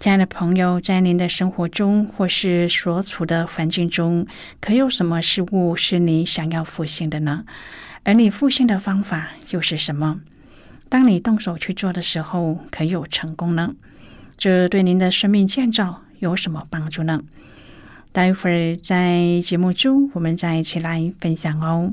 亲爱的朋友，在您的生活中或是所处的环境中，可有什么事物是你想要复兴的呢？而你复兴的方法又是什么？当你动手去做的时候，可有成功呢？这对您的生命建造有什么帮助呢？待会儿在节目中，我们再一起来分享哦。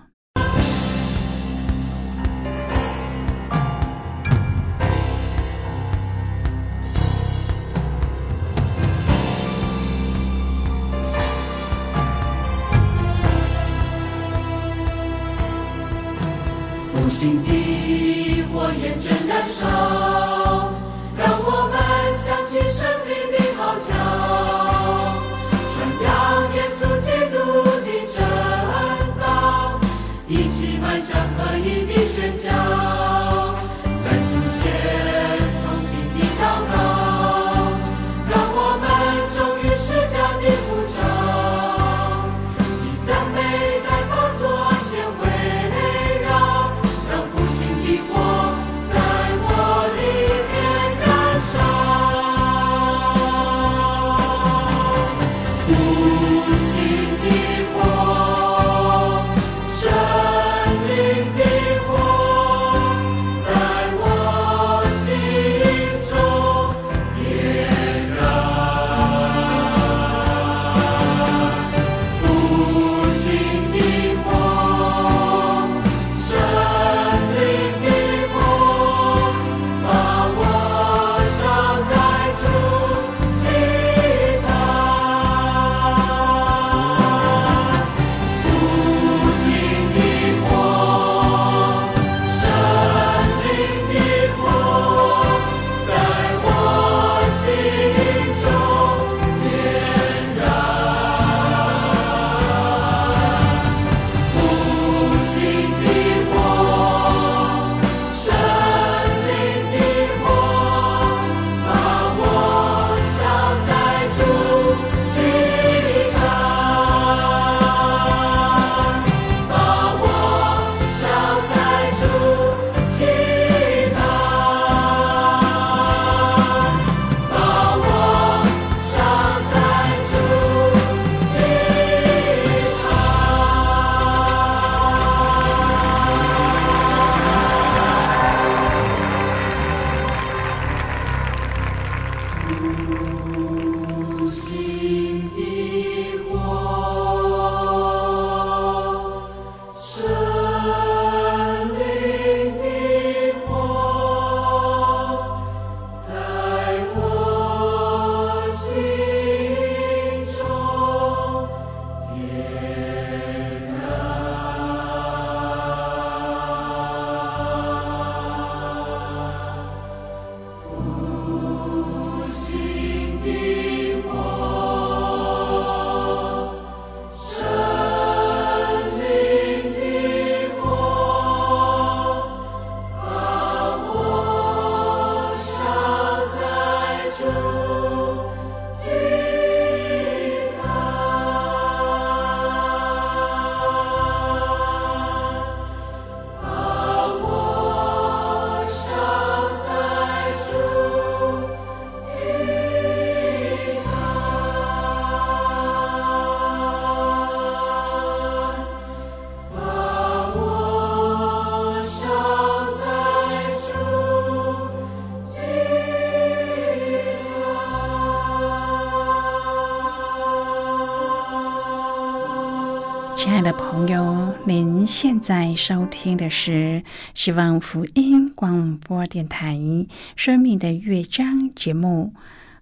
朋友，您现在收听的是希望福音广播电台《生命的乐章》节目。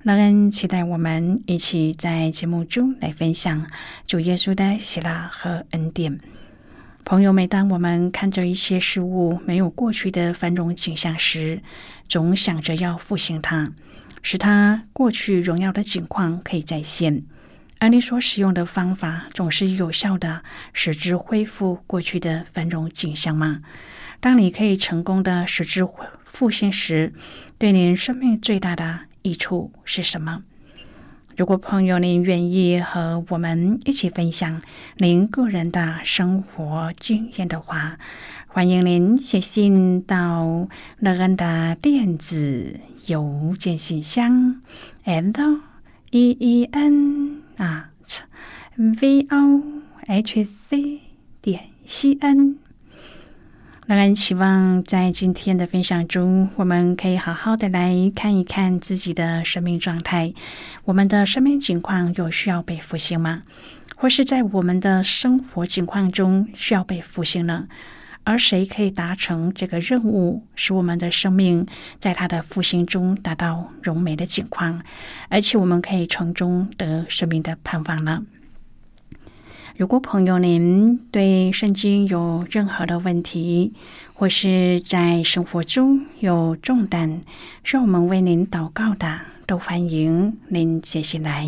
乐恩期待我们一起在节目中来分享主耶稣的喜乐和恩典。朋友，每当我们看着一些事物没有过去的繁荣景象时，总想着要复兴它，使它过去荣耀的景况可以再现。而你所使用的方法，总是有效的使之恢复过去的繁荣景象吗？当你可以成功的使之复兴时，对您生命最大的益处是什么？如果朋友您愿意和我们一起分享您个人的生活经验的话，欢迎您写信到乐恩的电子邮件信箱，and e e n 啊，v o h c 点 c n。乐恩期望在今天的分享中，我们可以好好的来看一看自己的生命状态，我们的生命情况有需要被复兴吗？或是在我们的生活情况中需要被复兴呢？而谁可以达成这个任务，使我们的生命在他的复兴中达到荣美的境况，而且我们可以从中得生命的盼望呢？如果朋友您对圣经有任何的问题，或是在生活中有重担，需要我们为您祷告的，都欢迎您写信来。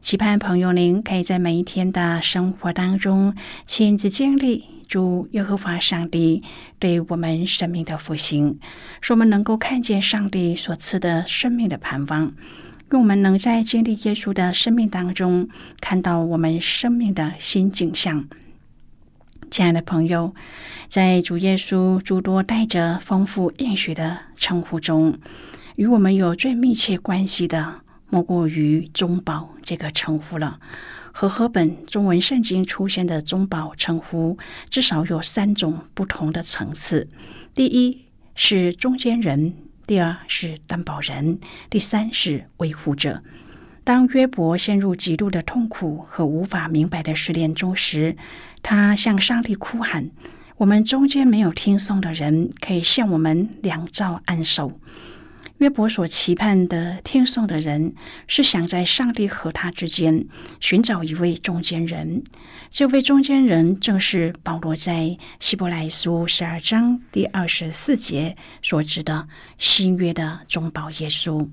期盼朋友您可以在每一天的生活当中亲自经历主耶和华上帝对我们生命的复兴，使我们能够看见上帝所赐的生命的盼望，让我们能在经历耶稣的生命当中看到我们生命的新景象。亲爱的朋友，在主耶稣诸多带着丰富应许的称呼中，与我们有最密切关系的。莫过于中保这个称呼了。和合本中文圣经出现的中保称呼，至少有三种不同的层次：第一是中间人，第二是担保人，第三是维护者。当约伯陷入极度的痛苦和无法明白的试炼中时，他向上帝哭喊：“我们中间没有听颂的人，可以向我们两照安守。”约伯所期盼的听颂的人，是想在上帝和他之间寻找一位中间人。这位中间人正是保罗在希伯来书十二章第二十四节所指的新约的中保耶稣。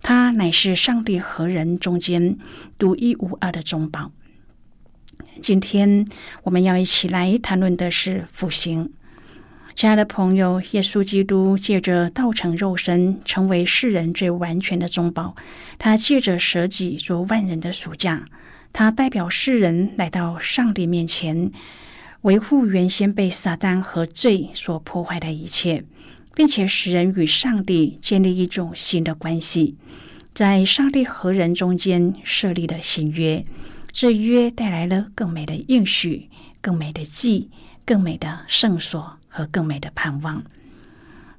他乃是上帝和人中间独一无二的中保。今天我们要一起来谈论的是复兴。亲爱的朋友，耶稣基督借着道成肉身，成为世人最完全的中保。他借着舍己做万人的赎价，他代表世人来到上帝面前，维护原先被撒旦和罪所破坏的一切，并且使人与上帝建立一种新的关系，在上帝和人中间设立了新约。这约带来了更美的应许、更美的祭、更美的圣所。和更美的盼望。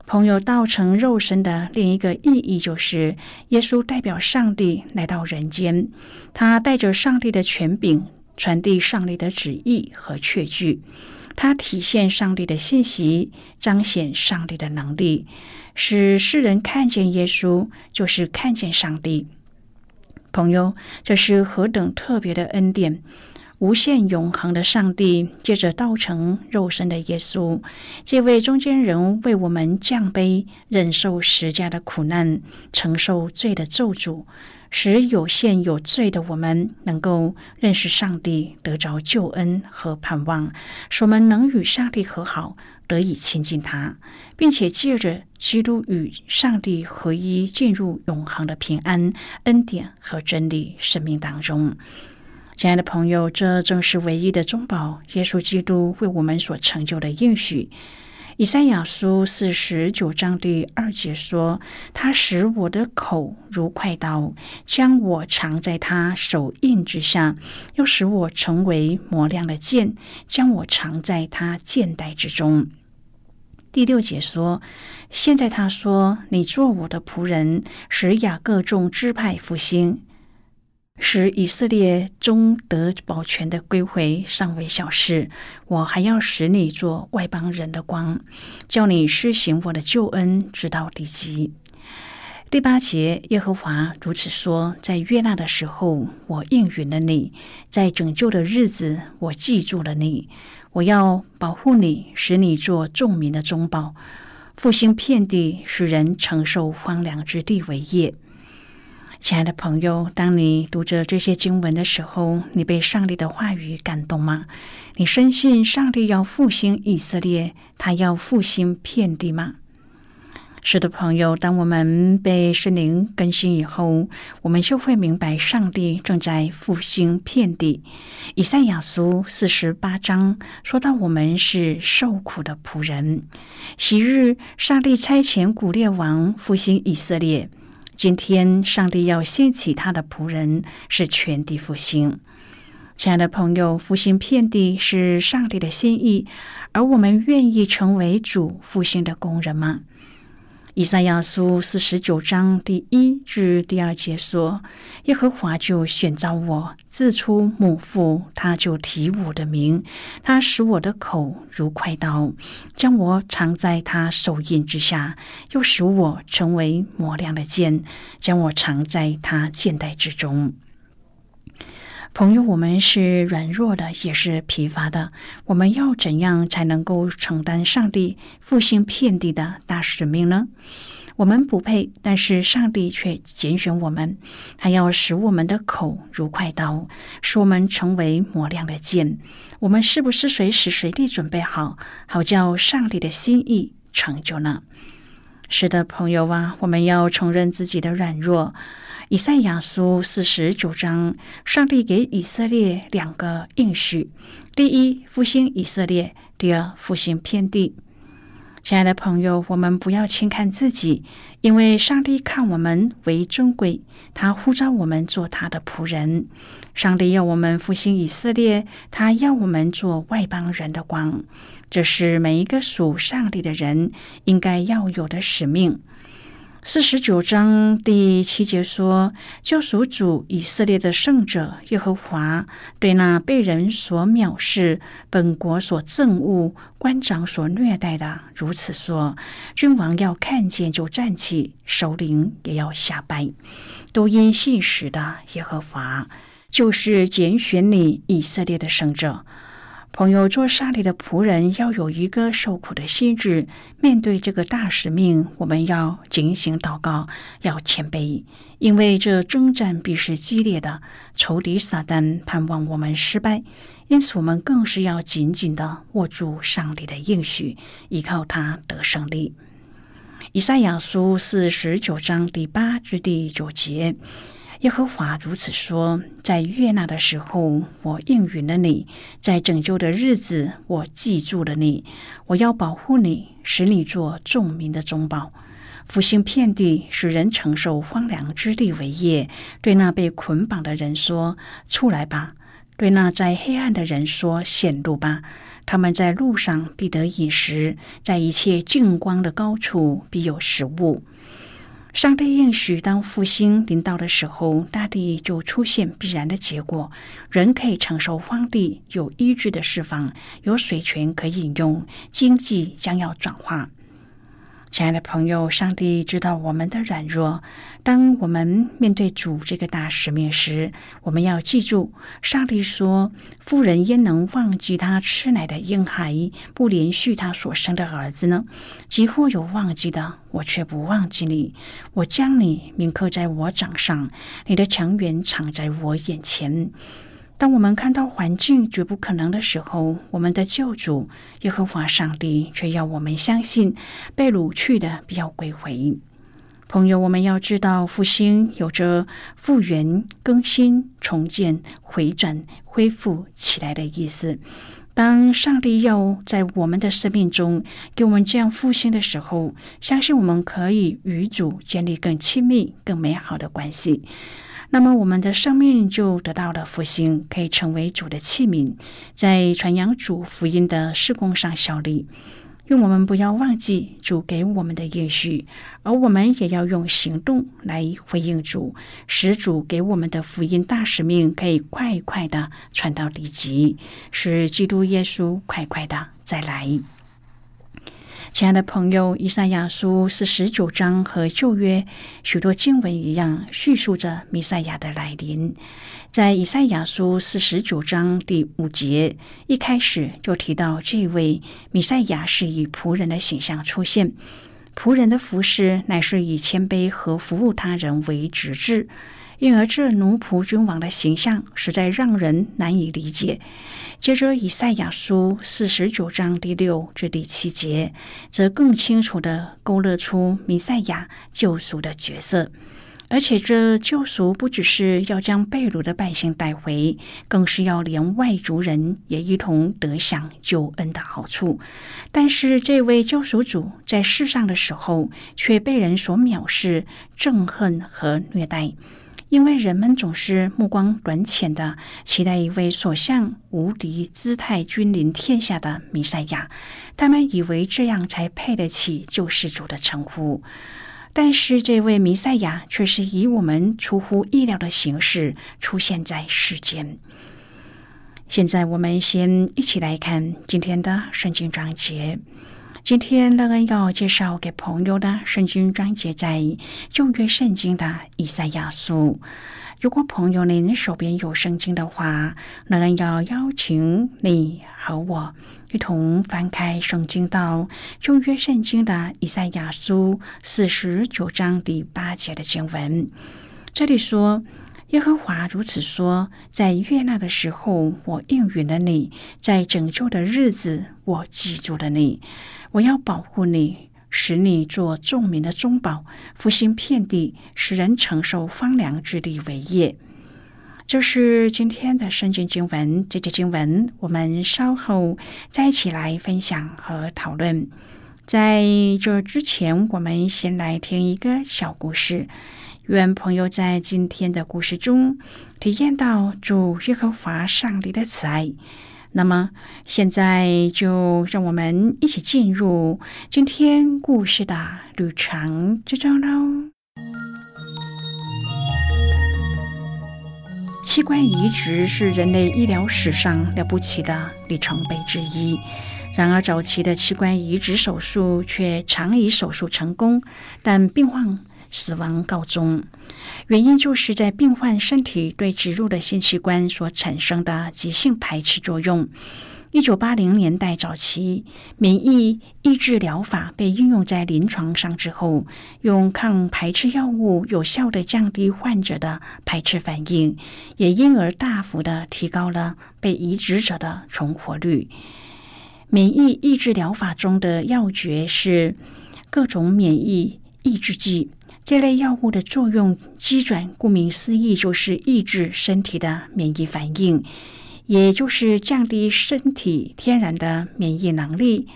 朋友道成肉身的另一个意义，就是耶稣代表上帝来到人间，他带着上帝的权柄，传递上帝的旨意和确据，他体现上帝的信息，彰显上帝的能力，使世人看见耶稣，就是看见上帝。朋友，这是何等特别的恩典！无限永恒的上帝，借着道成肉身的耶稣，这位中间人为我们降卑，忍受十架的苦难，承受罪的咒诅，使有限有罪的我们能够认识上帝，得着救恩和盼望，使我们能与上帝和好，得以亲近他，并且借着基督与上帝合一，进入永恒的平安、恩典和真理生命当中。亲爱的朋友，这正是唯一的中保——耶稣基督为我们所成就的应许。以赛亚书四十九章第二节说：“他使我的口如快刀，将我藏在他手印之下；又使我成为磨亮的剑，将我藏在他剑带之中。”第六节说：“现在他说，你做我的仆人，使雅各众支派复兴。”使以色列中得保全的归回尚为小事，我还要使你做外邦人的光，叫你施行我的救恩，直到地极。第八节，耶和华如此说：在悦纳的时候，我应允了你；在拯救的日子，我记住了你。我要保护你，使你做众民的中保，复兴遍地，使人承受荒凉之地为业。亲爱的朋友，当你读着这些经文的时候，你被上帝的话语感动吗？你深信上帝要复兴以色列，他要复兴遍地吗？是的，朋友，当我们被圣灵更新以后，我们就会明白上帝正在复兴遍地。以赛亚书四十八章说到，我们是受苦的仆人。昔日上帝差遣古列王复兴以色列。今天，上帝要兴起他的仆人，是全地复兴。亲爱的朋友，复兴遍地是上帝的心意，而我们愿意成为主复兴的工人吗？以赛亚书四十九章第一至第二节说：“耶和华就选召我，自出母腹，他就提我的名，他使我的口如快刀，将我藏在他手印之下，又使我成为磨亮的剑，将我藏在他剑带之中。”朋友，我们是软弱的，也是疲乏的。我们要怎样才能够承担上帝复兴遍地的大使命呢？我们不配，但是上帝却拣选我们。他要使我们的口如快刀，使我们成为磨亮的剑。我们是不是随时随地准备好，好叫上帝的心意成就呢？是的，朋友啊，我们要承认自己的软弱。以赛亚书四十九章，上帝给以色列两个应许：第一，复兴以色列；第二，复兴天地。亲爱的朋友，我们不要轻看自己，因为上帝看我们为尊贵，他呼召我们做他的仆人。上帝要我们复兴以色列，他要我们做外邦人的光，这是每一个属上帝的人应该要有的使命。四十九章第七节说：“救赎主以色列的圣者耶和华对那被人所藐视、本国所憎恶、官长所虐待的如此说：君王要看见就站起，首领也要下拜，都因信实的耶和华，就是拣选你以色列的圣者。”朋友，做上帝的仆人要有一个受苦的心智。面对这个大使命，我们要警醒祷告，要谦卑，因为这征战必是激烈的。仇敌撒旦盼望我们失败，因此我们更是要紧紧的握住上帝的应许，依靠他得胜利。以赛亚书四十九章第八至第九节。耶和华如此说：在悦纳的时候，我应允了你；在拯救的日子，我记住了你。我要保护你，使你做众民的中保，复兴遍地，使人承受荒凉之地为业。对那被捆绑的人说：“出来吧！”对那在黑暗的人说：“显露吧！”他们在路上必得饮食，在一切净光的高处必有食物。上帝应许，当复兴临到的时候，大地就出现必然的结果，人可以承受荒地，有依据的释放，有水泉可以饮用，经济将要转化。亲爱的朋友，上帝知道我们的软弱。当我们面对主这个大使命时，我们要记住，上帝说：“妇人焉能忘记他吃奶的婴孩，不连续他所生的儿子呢？几乎有忘记的，我却不忘记你。我将你铭刻在我掌上，你的强援藏在我眼前。”当我们看到环境绝不可能的时候，我们的救主耶和华上帝却要我们相信，被掳去的必要归回。朋友，我们要知道，复兴有着复原、更新、重建、回转、恢复起来的意思。当上帝要在我们的生命中给我们这样复兴的时候，相信我们可以与主建立更亲密、更美好的关系。那么，我们的生命就得到了复兴，可以成为主的器皿，在传扬主福音的施工上效力。愿我们不要忘记主给我们的应许，而我们也要用行动来回应主，使主给我们的福音大使命可以快快的传到地极，使基督耶稣快快的再来。亲爱的朋友，以赛亚书四十九章和旧约许多经文一样，叙述着弥赛亚的来临。在以赛亚书四十九章第五节一开始就提到，这位弥赛亚是以仆人的形象出现，仆人的服饰乃是以谦卑和服务他人为直至。因而，这奴仆君王的形象实在让人难以理解。接着，以赛亚书四十九章第六至第七节，则更清楚地勾勒出弥赛亚救赎的角色。而且，这救赎不只是要将被掳的百姓带回，更是要连外族人也一同得享救恩的好处。但是，这位救赎主在世上的时候，却被人所藐视、憎恨和虐待。因为人们总是目光短浅的期待一位所向无敌、姿态君临天下的弥赛亚，他们以为这样才配得起救世主的称呼。但是，这位弥赛亚却是以我们出乎意料的形式出现在世间。现在，我们先一起来看今天的圣经章节。今天乐恩要介绍给朋友的圣经章节在旧约圣经的以赛亚书。如果朋友您手边有圣经的话，乐恩要邀请你和我一同翻开圣经到旧约圣经的以赛亚书四十九章第八节的经文。这里说：“耶和华如此说，在悦纳的时候，我应允了你；在拯救的日子，我记住了你。”我要保护你，使你做众民的中宝，复兴遍地，使人承受荒凉之地为业。这是今天的圣经经文。这节经文我们稍后再一起来分享和讨论。在这之前，我们先来听一个小故事。愿朋友在今天的故事中体验到主耶和华上帝的慈爱。那么，现在就让我们一起进入今天故事的旅程之中喽。器官移植是人类医疗史上了不起的里程碑之一。然而，早期的器官移植手术却常以手术成功，但病患死亡告终。原因就是在病患身体对植入的新器官所产生的急性排斥作用。一九八零年代早期，免疫抑制疗法被应用在临床上之后，用抗排斥药物有效的降低患者的排斥反应，也因而大幅的提高了被移植者的存活率。免疫抑制疗法中的要诀是各种免疫抑制剂。这类药物的作用机转，顾名思义，就是抑制身体的免疫反应，也就是降低身体天然的免疫能力。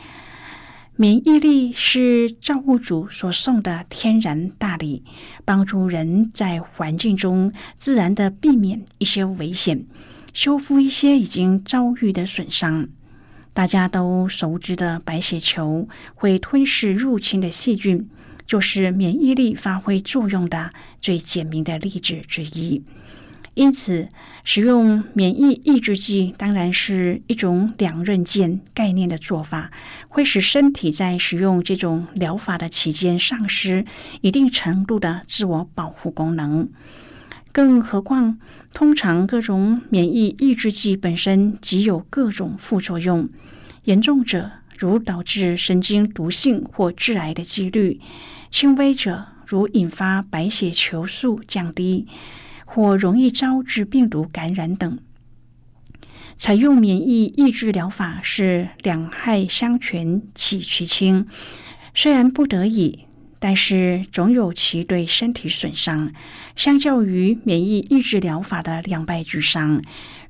免疫力是造物主所送的天然大礼，帮助人在环境中自然的避免一些危险，修复一些已经遭遇的损伤。大家都熟知的白血球会吞噬入侵的细菌。就是免疫力发挥作用的最简明的例子之一。因此，使用免疫抑制剂当然是一种两刃剑概念的做法，会使身体在使用这种疗法的期间丧失一定程度的自我保护功能。更何况，通常各种免疫抑制剂本身即有各种副作用，严重者如导致神经毒性或致癌的几率。轻微者如引发白血球数降低，或容易招致病毒感染等。采用免疫抑制疗法是两害相权取其轻，虽然不得已，但是总有其对身体损伤。相较于免疫抑制疗法的两败俱伤，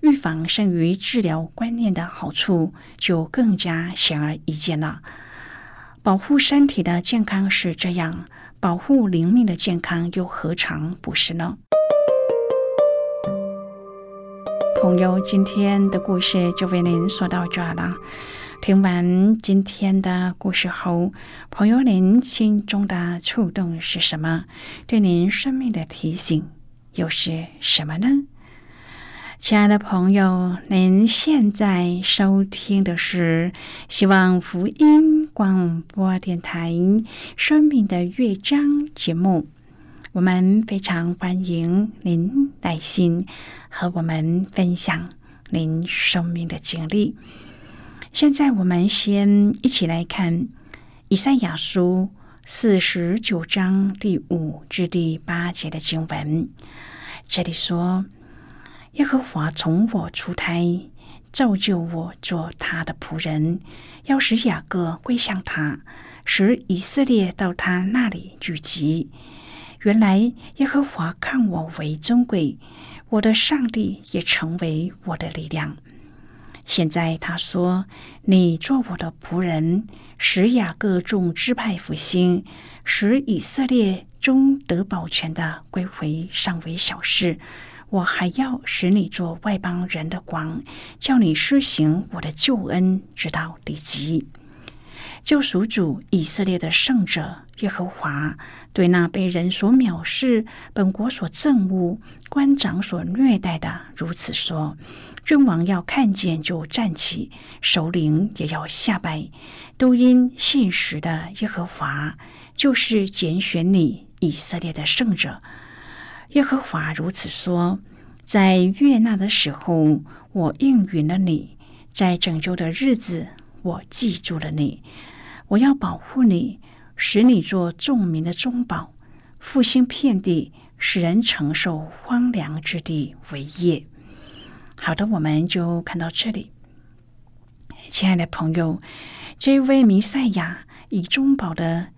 预防胜于治疗观念的好处就更加显而易见了。保护身体的健康是这样，保护灵命的健康又何尝不是呢？朋友，今天的故事就为您说到这了。听完今天的故事后，朋友，您心中的触动是什么？对您生命的提醒又是什么呢？亲爱的朋友，您现在收听的是希望福音广播电台《生命的乐章》节目。我们非常欢迎您来信和我们分享您生命的经历。现在我们先一起来看以赛亚书四十九章第五至第八节的经文。这里说：“耶和华从我出胎，造就我做他的仆人，要使雅各归向他，使以色列到他那里聚集。原来耶和华看我为尊贵，我的上帝也成为我的力量。”现在他说：“你做我的仆人，使雅各众支派复兴，使以色列中得保全的归回，尚为小事。我还要使你做外邦人的光，叫你施行我的救恩，直到地极。救赎主以色列的圣者耶和华，对那被人所藐视、本国所憎恶、官长所虐待的，如此说。”君王要看见就站起，首领也要下拜，都因信实的耶和华就是拣选你以色列的圣者。耶和华如此说：在悦纳的时候，我应允了你；在拯救的日子，我记住了你。我要保护你，使你做众民的中保，复兴遍地，使人承受荒凉之地为业。好的，我们就看到这里。亲爱的朋友，这位弥赛亚以中保的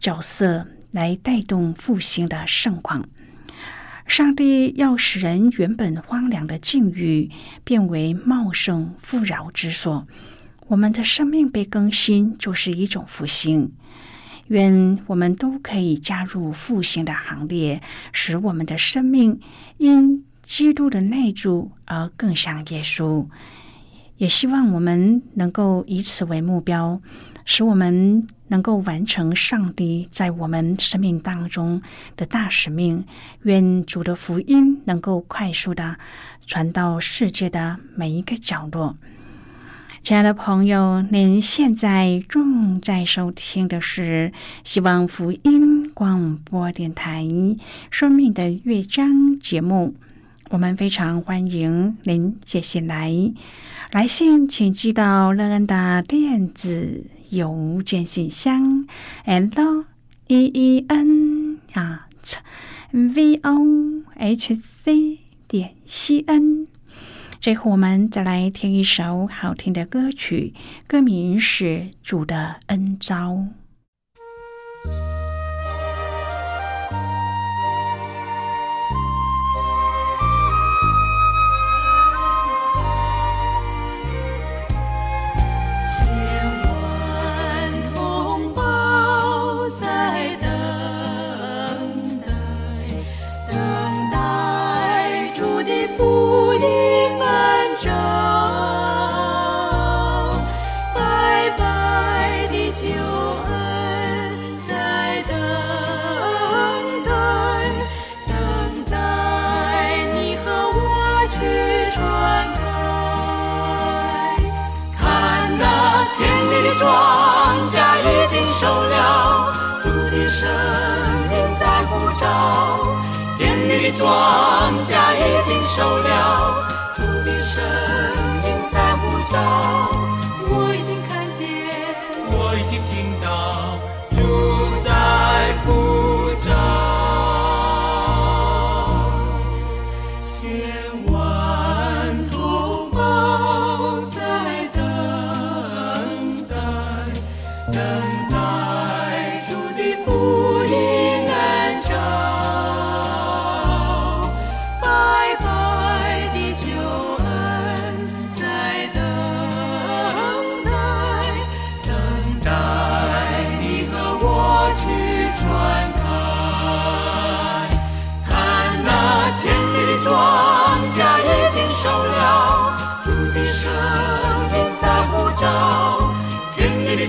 角色来带动复兴的盛况。上帝要使人原本荒凉的境遇变为茂盛富饶之所。我们的生命被更新，就是一种复兴。愿我们都可以加入复兴的行列，使我们的生命因。基督的内住而更像耶稣，也希望我们能够以此为目标，使我们能够完成上帝在我们生命当中的大使命。愿主的福音能够快速的传到世界的每一个角落。亲爱的朋友，您现在正在收听的是希望福音广播电台《生命的乐章》节目。我们非常欢迎您接下来，来信请寄到乐恩的电子邮件信箱，l e e n 啊，v o h c 点 c n。最后，我们再来听一首好听的歌曲，歌名是《主的恩招》。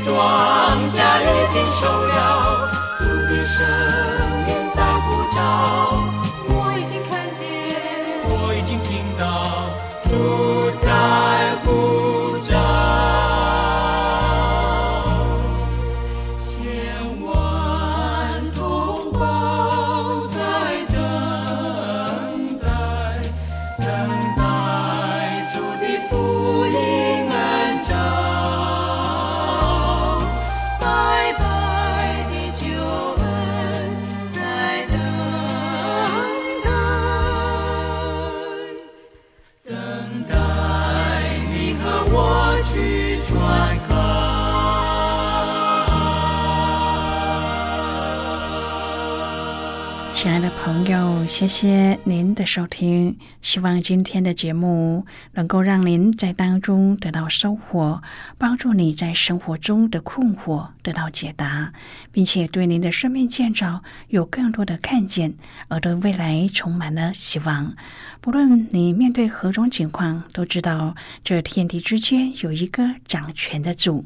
庄稼已经收了土地神灵在舞蹈谢谢您的收听。希望今天的节目能够让您在当中得到收获，帮助你在生活中的困惑得到解答，并且对您的生命建造有更多的看见，而对未来充满了希望。不论你面对何种情况，都知道这天地之间有一个掌权的主。